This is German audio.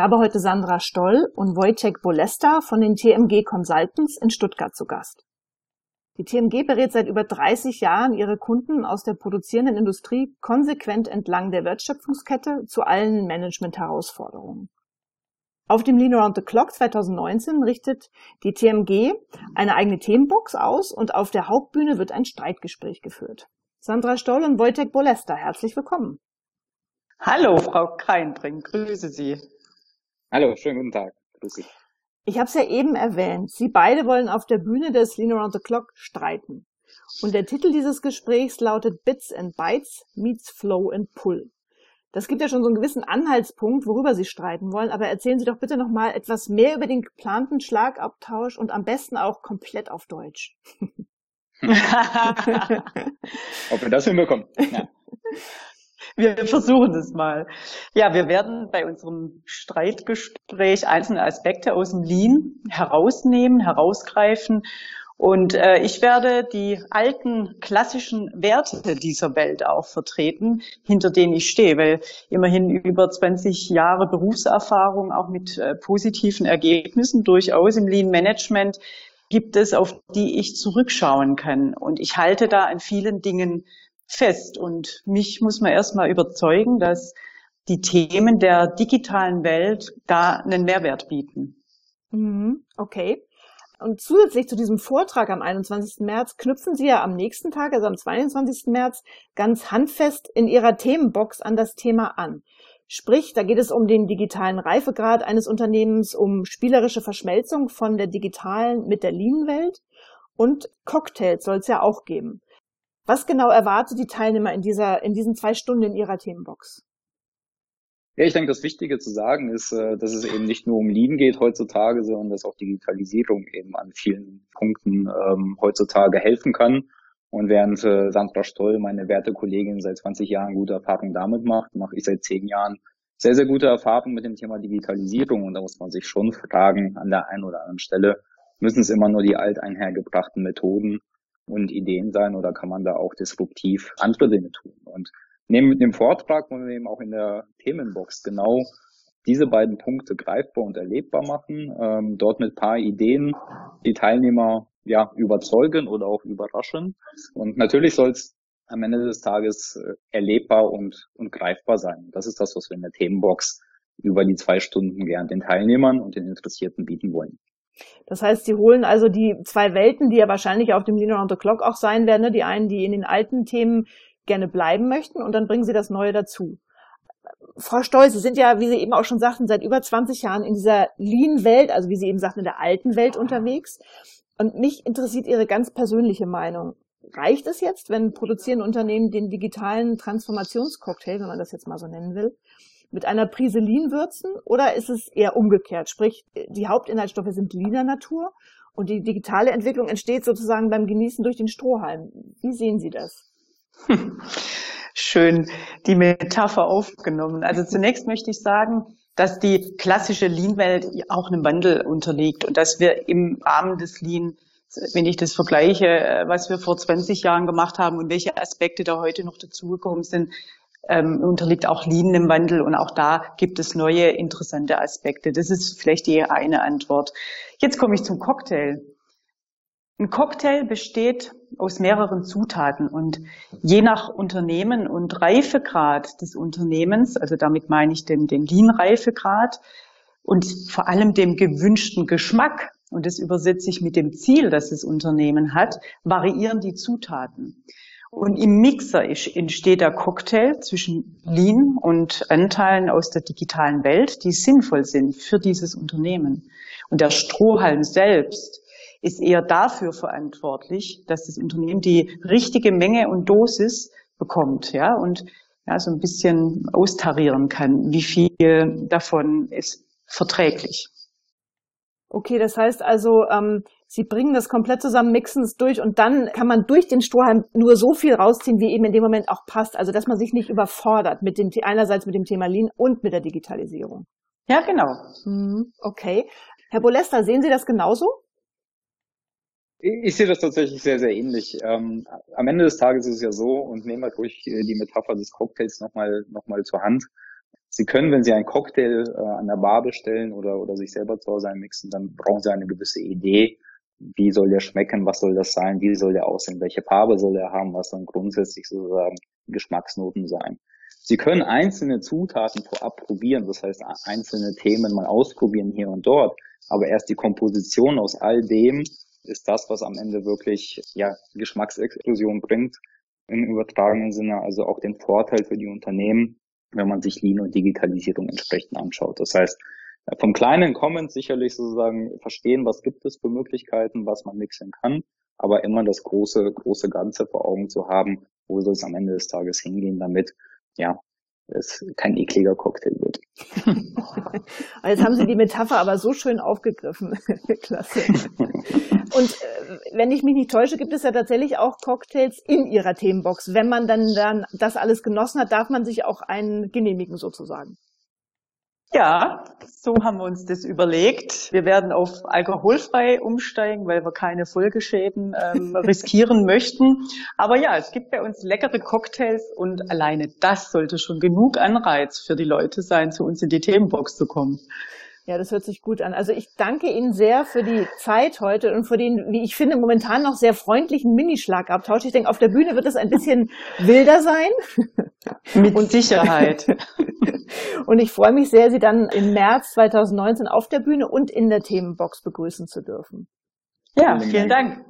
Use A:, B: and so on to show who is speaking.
A: habe heute Sandra Stoll und Wojciech Bolesta von den TMG Consultants in Stuttgart zu Gast. Die TMG berät seit über 30 Jahren ihre Kunden aus der produzierenden Industrie konsequent entlang der Wertschöpfungskette zu allen Management-Herausforderungen. Auf dem Lean Around the Clock 2019 richtet die TMG eine eigene Themenbox aus und auf der Hauptbühne wird ein Streitgespräch geführt. Sandra Stoll und Wojtek Bolesta, herzlich willkommen.
B: Hallo, Frau Kreinbring, grüße Sie.
C: Hallo, schönen guten Tag. Grüße.
A: Ich habe es ja eben erwähnt. Sie beide wollen auf der Bühne des Lean Around the Clock streiten. Und der Titel dieses Gesprächs lautet Bits and Bytes meets Flow and Pull. Das gibt ja schon so einen gewissen Anhaltspunkt, worüber Sie streiten wollen. Aber erzählen Sie doch bitte noch mal etwas mehr über den geplanten Schlagabtausch und am besten auch komplett auf Deutsch.
C: Ob wir das hinbekommen.
B: Ja. Wir versuchen es mal. Ja, wir werden bei unserem Streitgespräch einzelne Aspekte aus dem Lean herausnehmen, herausgreifen. Und äh, ich werde die alten klassischen Werte dieser Welt auch vertreten, hinter denen ich stehe, weil immerhin über 20 Jahre Berufserfahrung auch mit äh, positiven Ergebnissen durchaus im Lean Management gibt es, auf die ich zurückschauen kann. Und ich halte da an vielen Dingen fest. Und mich muss man erstmal überzeugen, dass die Themen der digitalen Welt da einen Mehrwert bieten.
A: Mhm, okay. Und zusätzlich zu diesem Vortrag am 21. März knüpfen Sie ja am nächsten Tag, also am 22. März, ganz handfest in Ihrer Themenbox an das Thema an. Sprich, da geht es um den digitalen Reifegrad eines Unternehmens, um spielerische Verschmelzung von der digitalen mit der Lean-Welt und Cocktails soll es ja auch geben. Was genau erwartet die Teilnehmer in dieser, in diesen zwei Stunden in ihrer Themenbox?
C: Ja, ich denke, das Wichtige zu sagen ist, äh, dass es eben nicht nur um Lean geht heutzutage, sondern dass auch Digitalisierung eben an vielen Punkten ähm, heutzutage helfen kann. Und während äh, Sandra Stoll, meine werte Kollegin, seit 20 Jahren gute Erfahrungen damit macht, mache ich seit 10 Jahren sehr, sehr gute Erfahrungen mit dem Thema Digitalisierung. Und da muss man sich schon fragen, an der einen oder anderen Stelle, müssen es immer nur die alteinhergebrachten Methoden und Ideen sein oder kann man da auch disruptiv andere Dinge tun? Und neben dem Vortrag wollen wir eben auch in der Themenbox genau diese beiden Punkte greifbar und erlebbar machen, ähm, dort mit paar Ideen die Teilnehmer ja überzeugen oder auch überraschen. Und natürlich soll es am Ende des Tages äh, erlebbar und, und greifbar sein. Das ist das, was wir in der Themenbox über die zwei Stunden gern den Teilnehmern und den Interessierten bieten wollen.
A: Das heißt, sie holen also die zwei Welten, die ja wahrscheinlich auf dem Lean Around the Clock auch sein werden, ne? die einen, die in den alten Themen gerne bleiben möchten und dann bringen sie das Neue dazu. Frau Stoll, Sie sind ja, wie Sie eben auch schon sagten, seit über 20 Jahren in dieser Lean-Welt, also wie Sie eben sagten, in der alten Welt unterwegs. Und mich interessiert Ihre ganz persönliche Meinung. Reicht es jetzt, wenn produzierende Unternehmen den digitalen Transformationscocktail, wenn man das jetzt mal so nennen will, mit einer Prise Lean würzen oder ist es eher umgekehrt? Sprich, die Hauptinhaltsstoffe sind Leaner Natur und die digitale Entwicklung entsteht sozusagen beim Genießen durch den Strohhalm. Wie sehen Sie das?
B: Schön die Metapher aufgenommen. Also zunächst möchte ich sagen, dass die klassische Lean-Welt auch einem Wandel unterliegt und dass wir im Rahmen des Lean, wenn ich das vergleiche, was wir vor 20 Jahren gemacht haben und welche Aspekte da heute noch dazugekommen sind, ähm, unterliegt auch Lean im Wandel und auch da gibt es neue interessante Aspekte. Das ist vielleicht die eine Antwort. Jetzt komme ich zum Cocktail. Ein Cocktail besteht aus mehreren Zutaten und je nach Unternehmen und Reifegrad des Unternehmens, also damit meine ich den, den Lean-Reifegrad und vor allem dem gewünschten Geschmack, und das übersetze ich mit dem Ziel, das das Unternehmen hat, variieren die Zutaten. Und im Mixer entsteht der Cocktail zwischen Lean und Anteilen aus der digitalen Welt, die sinnvoll sind für dieses Unternehmen. Und der Strohhalm selbst ist eher dafür verantwortlich, dass das Unternehmen die richtige Menge und Dosis bekommt, ja, und ja, so ein bisschen austarieren kann, wie viel davon ist verträglich.
A: Okay, das heißt also, ähm, Sie bringen das komplett zusammen, mixen es durch und dann kann man durch den Strohhalm nur so viel rausziehen, wie eben in dem Moment auch passt. Also dass man sich nicht überfordert mit dem einerseits mit dem Thema Lean und mit der Digitalisierung.
B: Ja, genau.
A: Mhm, okay. Herr Bolester, sehen Sie das genauso?
C: Ich sehe das tatsächlich sehr, sehr ähnlich. Ähm, am Ende des Tages ist es ja so, und nehmen wir durch die Metapher des Cocktails nochmal noch mal zur Hand. Sie können, wenn Sie einen Cocktail äh, an der Bar bestellen oder, oder sich selber zu Hause einmixen, dann brauchen Sie eine gewisse Idee, wie soll der schmecken, was soll das sein, wie soll der aussehen, welche Farbe soll er haben, was sollen grundsätzlich sozusagen Geschmacksnoten sein. Sie können einzelne Zutaten vorab probieren, das heißt einzelne Themen mal ausprobieren hier und dort, aber erst die Komposition aus all dem ist das, was am Ende wirklich ja, Geschmacksexplosion bringt im übertragenen Sinne, also auch den Vorteil für die Unternehmen, wenn man sich Lean und Digitalisierung entsprechend anschaut. Das heißt, vom kleinen kommen sicherlich sozusagen verstehen, was gibt es für Möglichkeiten, was man mixen kann, aber immer das große, große Ganze vor Augen zu haben, wo soll es am Ende des Tages hingehen, damit ja, es kein ekliger Cocktail wird.
A: Jetzt haben Sie die Metapher aber so schön aufgegriffen. Klasse. Und äh, wenn ich mich nicht täusche, gibt es ja tatsächlich auch Cocktails in Ihrer Themenbox. Wenn man dann, dann das alles genossen hat, darf man sich auch einen genehmigen sozusagen.
B: Ja, so haben wir uns das überlegt. Wir werden auf alkoholfrei umsteigen, weil wir keine Folgeschäden ähm, riskieren möchten. Aber ja, es gibt bei uns leckere Cocktails und alleine das sollte schon genug Anreiz für die Leute sein, zu uns in die Themenbox zu kommen.
A: Ja, das hört sich gut an. Also ich danke Ihnen sehr für die Zeit heute und für den, wie ich finde, momentan noch sehr freundlichen Minischlagabtausch. Ich denke, auf der Bühne wird es ein bisschen wilder sein.
B: Mit und Sicherheit.
A: und ich freue mich sehr, Sie dann im März 2019 auf der Bühne und in der Themenbox begrüßen zu dürfen.
B: Ja, vielen Dank.